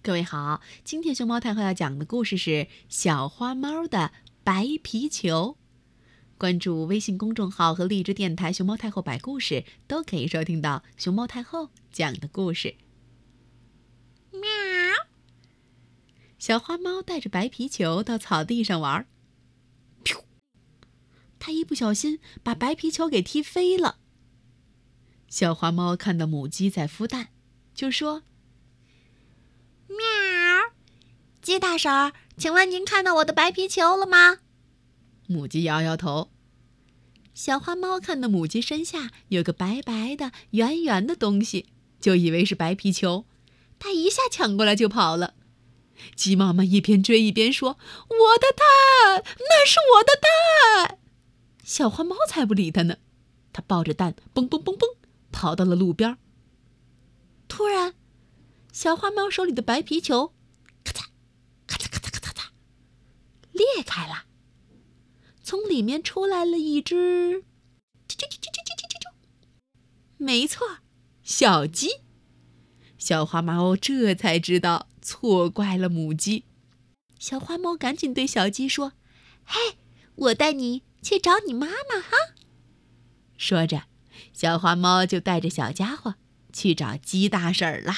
各位好，今天熊猫太后要讲的故事是《小花猫的白皮球》。关注微信公众号和荔枝电台“熊猫太后摆故事”，都可以收听到熊猫太后讲的故事。喵！小花猫带着白皮球到草地上玩，噗！它一不小心把白皮球给踢飞了。小花猫看到母鸡在孵蛋，就说。喵，大婶儿，请问您看到我的白皮球了吗？母鸡摇摇头。小花猫看到母鸡身下有个白白的、圆圆的东西，就以为是白皮球，它一下抢过来就跑了。鸡妈妈一边追一边说：“我的蛋，那是我的蛋！”小花猫才不理它呢，它抱着蛋蹦蹦蹦蹦跑到了路边。突然。小花猫手里的白皮球，从里面出来了一只，啾啾啾啾啾啾啾啾，没错，小鸡。小花猫这才知道错怪了母鸡。小花猫赶紧对小鸡说：“嘿，我带你去找你妈妈哈。”说着，小花猫就带着小家伙去找鸡大婶儿了。